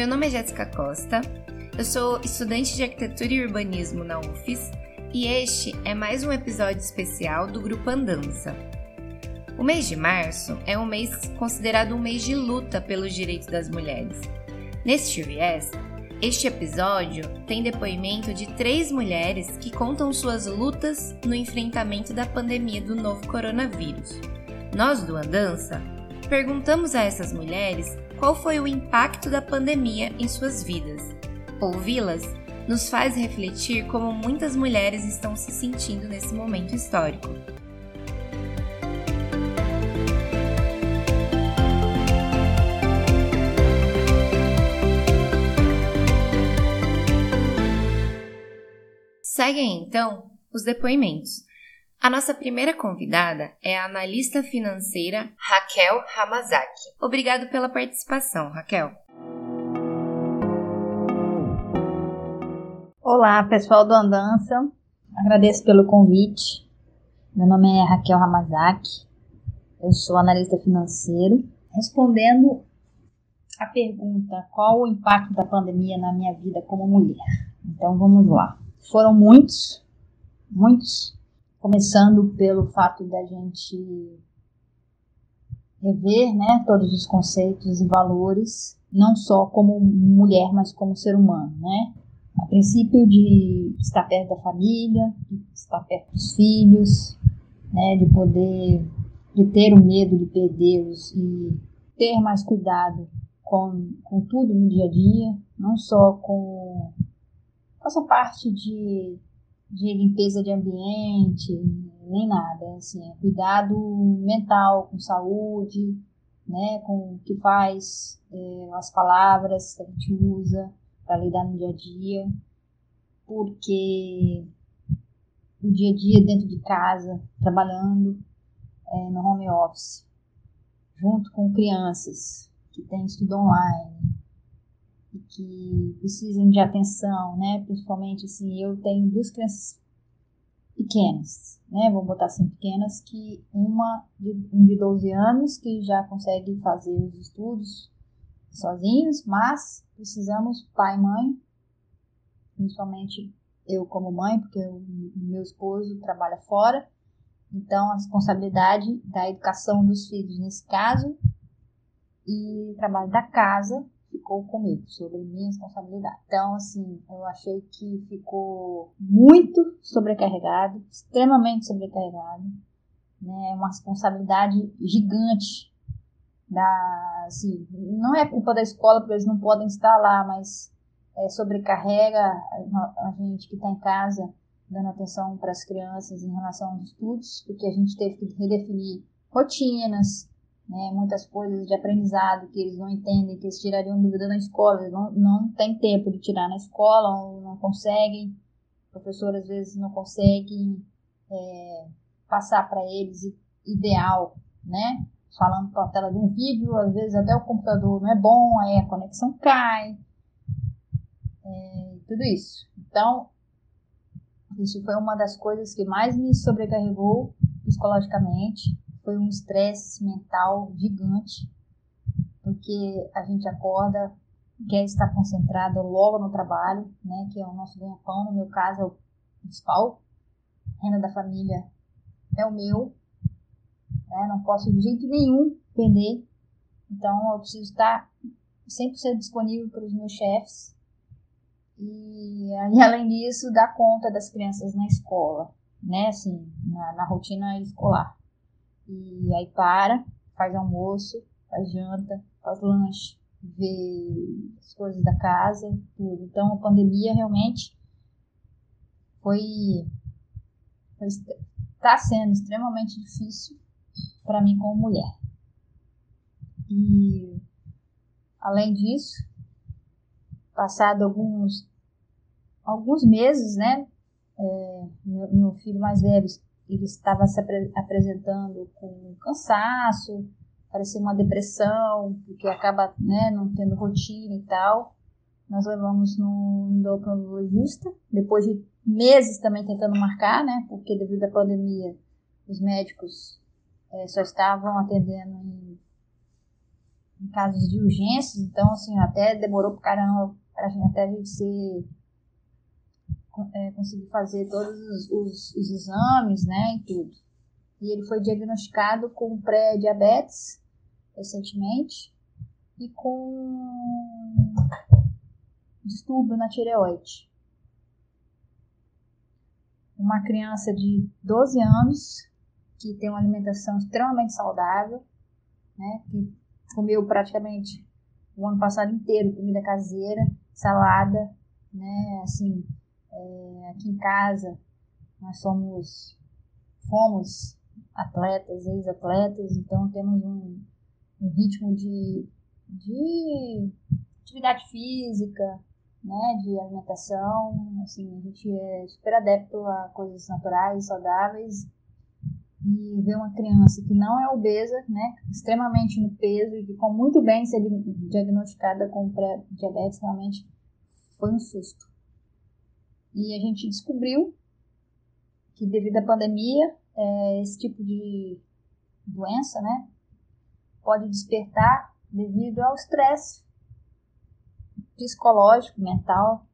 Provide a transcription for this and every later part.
Meu nome é Jéssica Costa, eu sou estudante de arquitetura e urbanismo na UFES e este é mais um episódio especial do Grupo Andança. O mês de março é um mês considerado um mês de luta pelos direitos das mulheres. Neste viés, este episódio tem depoimento de três mulheres que contam suas lutas no enfrentamento da pandemia do novo coronavírus. Nós do Andança perguntamos a essas mulheres qual foi o impacto da pandemia em suas vidas. Ouvi-las nos faz refletir como muitas mulheres estão se sentindo nesse momento histórico. Seguem então os depoimentos. A nossa primeira convidada é a analista financeira Raquel Hamazaki. Obrigado pela participação, Raquel. Olá, pessoal do Andança. Agradeço pelo convite. Meu nome é Raquel Hamazaki. Eu sou analista financeiro. Respondendo a pergunta: qual o impacto da pandemia na minha vida como mulher? Então vamos lá. Foram muitos, muitos, começando pelo fato da gente rever né, todos os conceitos e valores, não só como mulher, mas como ser humano, né? A princípio de estar perto da família, de estar perto dos filhos, né, de poder, de ter o medo de perdê-los e ter mais cuidado com, com tudo no dia a dia, não só com essa parte de, de limpeza de ambiente, nem nada, assim, é cuidado mental, com saúde, né, com o que faz, é, as palavras que a gente usa para lidar no dia a dia, porque o dia a dia dentro de casa, trabalhando é, no home office, junto com crianças que têm estudo online, e que precisam de atenção, né? Principalmente assim, eu tenho duas crianças pequenas, né? Vou botar assim pequenas que uma de, um de 12 anos que já consegue fazer os estudos sozinhos, mas precisamos pai e mãe, principalmente eu como mãe, porque o meu esposo trabalha fora. Então, a responsabilidade da educação dos filhos nesse caso e trabalho da casa ficou comigo, sobre minha responsabilidade. Então, assim, eu achei que ficou muito sobrecarregado, extremamente sobrecarregado, né? Uma responsabilidade gigante da, assim, não é culpa da escola porque eles não podem estar lá, mas é, sobrecarrega a, a gente que está em casa dando atenção para as crianças em relação aos estudos, porque a gente teve que redefinir rotinas, né, muitas coisas de aprendizado que eles não entendem, que eles tirariam dúvida na escola, eles não, não tem tempo de tirar na escola, ou não conseguem, o professor às vezes não consegue é, passar para eles ideal, né? Falando com a tela de um vídeo, às vezes até o computador não é bom, aí a conexão cai, é, tudo isso. Então, isso foi uma das coisas que mais me sobrecarregou psicologicamente foi um estresse mental gigante, porque a gente acorda, quer estar concentrado logo no trabalho, né, que é o nosso ganha-pão, no meu caso é o principal, renda da família é o meu, né, não posso de jeito nenhum perder, então eu preciso estar 100% disponível para os meus chefes, e, e, além disso, dar conta das crianças na escola, né, assim, na, na rotina escolar. E aí para, faz almoço, faz janta, faz lanche, vê as coisas da casa, tudo. Então a pandemia realmente foi está sendo extremamente difícil para mim como mulher. E além disso, passado alguns alguns meses, né, é, meu, meu filho mais velho ele estava se apre apresentando com cansaço, parecia uma depressão, porque acaba né, não tendo rotina e tal. Nós levamos no endocrinologista, depois de meses também tentando marcar, né, porque devido à pandemia os médicos é, só estavam atendendo em, em casos de urgências, então assim, até demorou para caramba para a gente até a gente ser é, conseguir fazer todos os, os, os, exames, né, e tudo. E ele foi diagnosticado com pré-diabetes recentemente e com distúrbio na tireoide. Uma criança de 12 anos que tem uma alimentação extremamente saudável, né, que comeu praticamente o ano passado inteiro comida caseira, salada, né, assim, é, aqui em casa nós somos, fomos atletas, ex-atletas, então temos um, um ritmo de, de atividade física, né, de alimentação, assim, a gente é super adepto a coisas naturais, saudáveis, e ver uma criança que não é obesa, né, extremamente no peso e que com muito bem ser diagnosticada com pré-diabetes, realmente foi um susto. E a gente descobriu que devido à pandemia, é, esse tipo de doença, né, pode despertar devido ao estresse psicológico, mental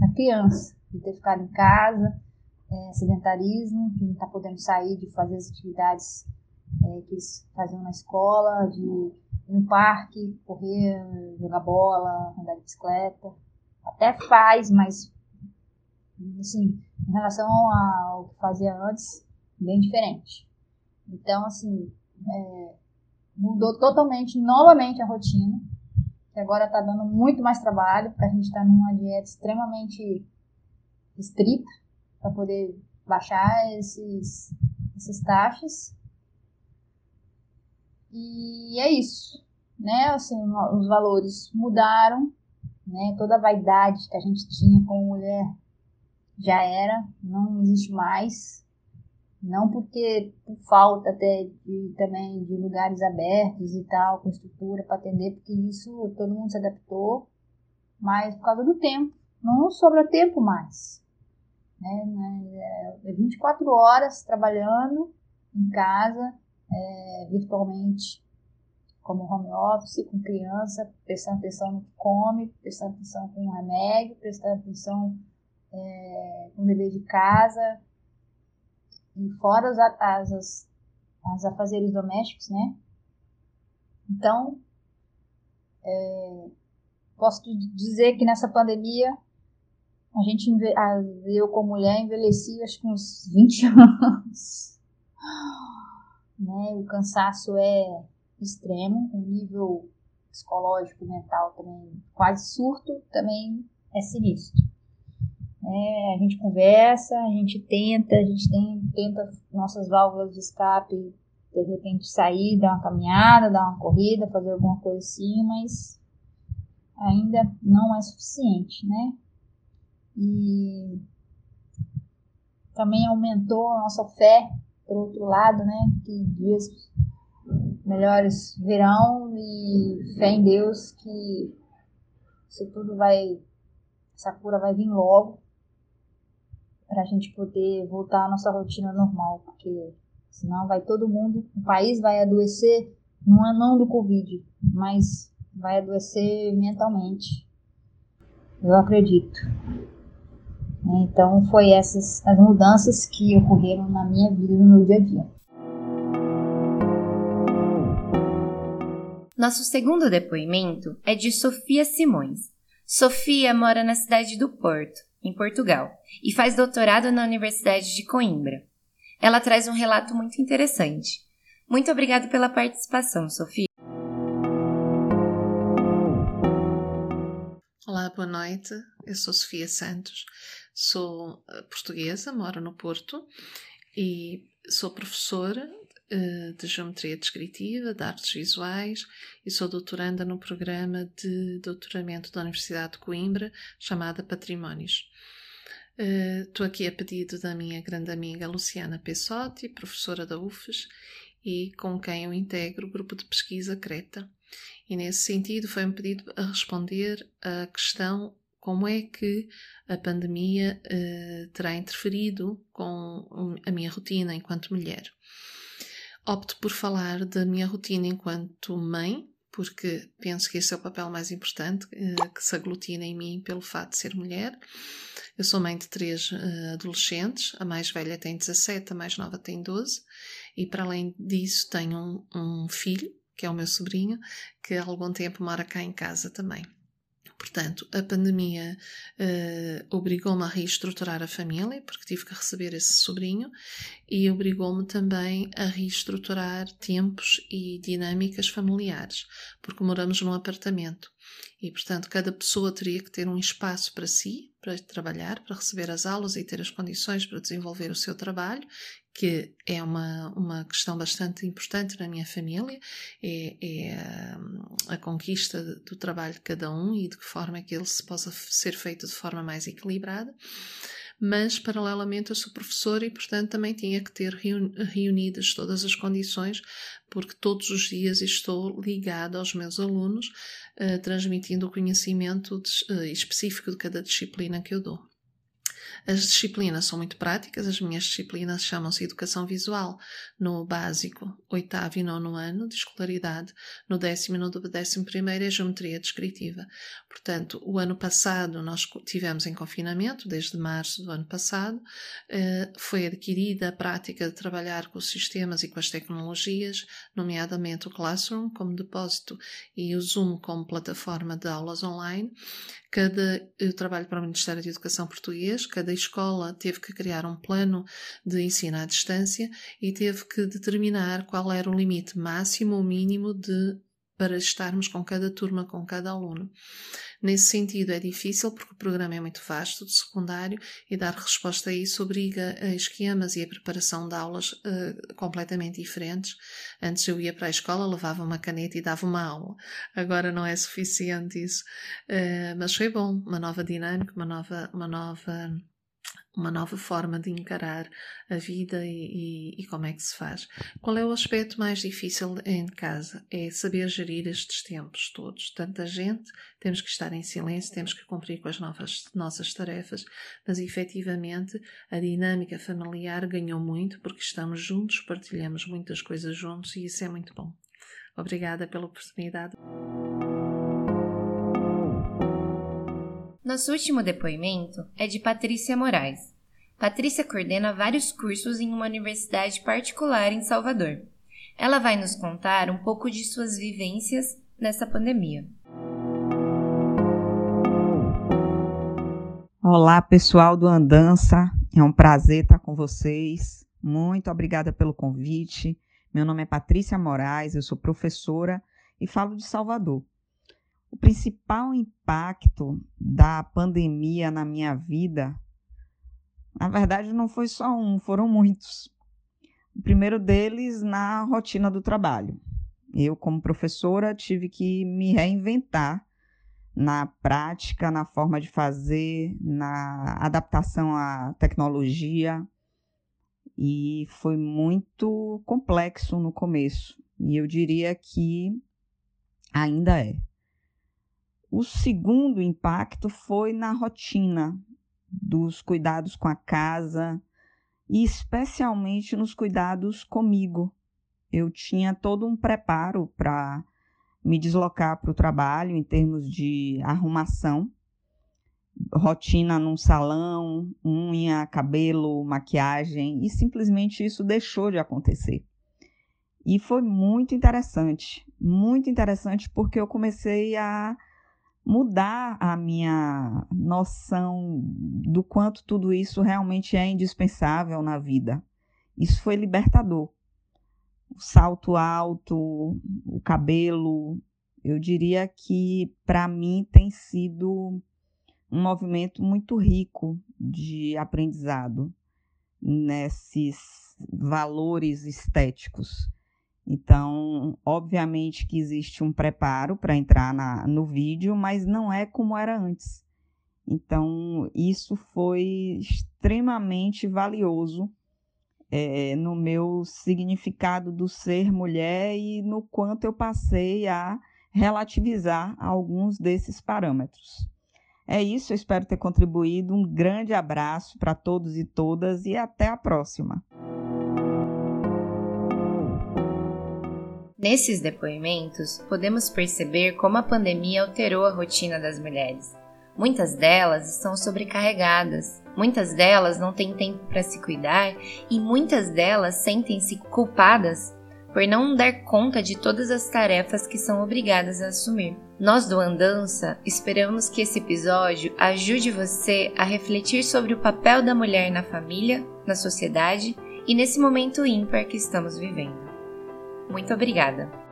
da criança, de ter ficado em casa, é, sedentarismo, que não está podendo sair de fazer as atividades é, que eles faziam na escola, de ir no parque, correr, jogar bola, andar de bicicleta. Até faz, mas assim, em relação ao que fazia antes, bem diferente. Então, assim, é, mudou totalmente, novamente a rotina, que agora está dando muito mais trabalho, porque a gente está numa dieta extremamente estrita para poder baixar esses, essas taxas. E é isso, né? Assim, os valores mudaram, né? Toda a vaidade que a gente tinha como mulher já era, não existe mais. Não porque por falta até de, também de lugares abertos e tal, com estrutura para atender, porque isso todo mundo se adaptou, mas por causa do tempo. Não sobra tempo mais. Né? é 24 horas trabalhando em casa, é, virtualmente, como home office, com criança, prestando atenção no que come, prestando atenção com remédio, prestando atenção é, com o dever de casa, e fora os, as, as, as afazeres domésticos, né? Então, é, posso dizer que nessa pandemia a gente, eu como mulher, envelheci acho que uns 20 anos. Né? O cansaço é extremo, o nível psicológico, mental também, quase surto, também é sinistro. É, a gente conversa, a gente tenta, a gente tem, tenta nossas válvulas de escape, de repente sair, dar uma caminhada, dar uma corrida, fazer alguma coisa assim, mas ainda não é suficiente, né? e também aumentou a nossa fé, por outro lado, né? Que dias melhores virão e fé em Deus que isso tudo vai, essa cura vai vir logo para a gente poder voltar à nossa rotina normal, porque senão vai todo mundo, o país vai adoecer, não é não do Covid, mas vai adoecer mentalmente. Eu acredito. Então, foi essas as mudanças que ocorreram na minha vida, no meu dia a dia. Nosso segundo depoimento é de Sofia Simões. Sofia mora na cidade do Porto, em Portugal, e faz doutorado na Universidade de Coimbra. Ela traz um relato muito interessante. Muito obrigada pela participação, Sofia. Olá, boa noite. Eu sou Sofia Santos, Sou eh, portuguesa, moro no Porto e sou professora de Geometria Descritiva, de Artes Visuais e sou doutoranda no programa de doutoramento da Universidade de Coimbra chamada Patrimónios. Estou uh, aqui a pedido da minha grande amiga Luciana Pessotti, professora da UFES, e com quem eu integro o grupo de pesquisa Creta. E nesse sentido foi-me pedido a responder à questão como é que a pandemia uh, terá interferido com a minha rotina enquanto mulher. Opto por falar da minha rotina enquanto mãe, porque penso que esse é o papel mais importante eh, que se aglutina em mim pelo fato de ser mulher. Eu sou mãe de três uh, adolescentes, a mais velha tem 17, a mais nova tem 12, e para além disso tenho um, um filho, que é o meu sobrinho, que há algum tempo mora cá em casa também. Portanto, a pandemia uh, obrigou-me a reestruturar a família, porque tive que receber esse sobrinho, e obrigou-me também a reestruturar tempos e dinâmicas familiares, porque moramos num apartamento. E, portanto, cada pessoa teria que ter um espaço para si, para trabalhar, para receber as aulas e ter as condições para desenvolver o seu trabalho, que é uma, uma questão bastante importante na minha família, é, é a, conquista do trabalho de cada um e de que forma é que ele se possa ser feito de forma mais equilibrada. Mas, paralelamente, eu sou professora e, portanto, também tinha que ter reunidas todas as condições, porque todos os dias estou ligada aos meus alunos, uh, transmitindo o conhecimento de, uh, específico de cada disciplina que eu dou. As disciplinas são muito práticas, as minhas disciplinas chamam-se Educação Visual no básico, oitavo e nono ano de escolaridade, no décimo e no décimo primeiro é Geometria Descritiva. Portanto, o ano passado nós tivemos em confinamento, desde março do ano passado, eh, foi adquirida a prática de trabalhar com os sistemas e com as tecnologias, nomeadamente o Classroom como depósito e o Zoom como plataforma de aulas online. Cada, eu trabalho para o Ministério da Educação Português, cada escola teve que criar um plano de ensino à distância e teve que determinar qual era o limite máximo ou mínimo de para estarmos com cada turma, com cada aluno. Nesse sentido, é difícil porque o programa é muito vasto, de secundário, e dar resposta a isso obriga a esquemas e a preparação de aulas uh, completamente diferentes. Antes eu ia para a escola, levava uma caneta e dava uma aula. Agora não é suficiente isso. Uh, mas foi bom, uma nova dinâmica, uma nova, uma nova uma nova forma de encarar a vida e, e, e, como é que se faz. Qual é o aspecto mais difícil em casa? É saber gerir estes tempos todos. Tanta gente, temos que estar em silêncio, temos que cumprir com as novas, nossas tarefas, mas efetivamente a dinâmica familiar ganhou muito porque estamos juntos, partilhamos muitas coisas juntos e isso é muito bom. Obrigada pela oportunidade. Nosso último depoimento é de Patrícia Moraes. Patrícia coordena vários cursos em uma universidade particular em Salvador. Ela vai nos contar um pouco de suas vivências nessa pandemia. Olá, pessoal do Andança. É um prazer estar com vocês. Muito obrigada pelo convite. Meu nome é Patrícia Moraes, eu sou professora e falo de Salvador. O principal impacto da pandemia na minha vida, na verdade, não foi só um, foram muitos. O primeiro deles na rotina do trabalho. Eu, como professora, tive que me reinventar na prática, na forma de fazer, na adaptação à tecnologia. E foi muito complexo no começo. E eu diria que ainda é. O segundo impacto foi na rotina dos cuidados com a casa e especialmente nos cuidados comigo. Eu tinha todo um preparo para me deslocar para o trabalho em termos de arrumação, rotina num salão, unha, cabelo, maquiagem, e simplesmente isso deixou de acontecer. E foi muito interessante, muito interessante porque eu comecei a mudar a minha noção do quanto tudo isso realmente é indispensável na vida. Isso foi libertador. O salto alto, o cabelo, eu diria que para mim tem sido um movimento muito rico de aprendizado nesses valores estéticos. Então, obviamente que existe um preparo para entrar na, no vídeo, mas não é como era antes. Então, isso foi extremamente valioso é, no meu significado do ser mulher e no quanto eu passei a relativizar alguns desses parâmetros. É isso, eu espero ter contribuído. Um grande abraço para todos e todas e até a próxima. Nesses depoimentos, podemos perceber como a pandemia alterou a rotina das mulheres. Muitas delas estão sobrecarregadas, muitas delas não têm tempo para se cuidar e muitas delas sentem-se culpadas por não dar conta de todas as tarefas que são obrigadas a assumir. Nós do Andança esperamos que esse episódio ajude você a refletir sobre o papel da mulher na família, na sociedade e nesse momento ímpar que estamos vivendo. Muito obrigada!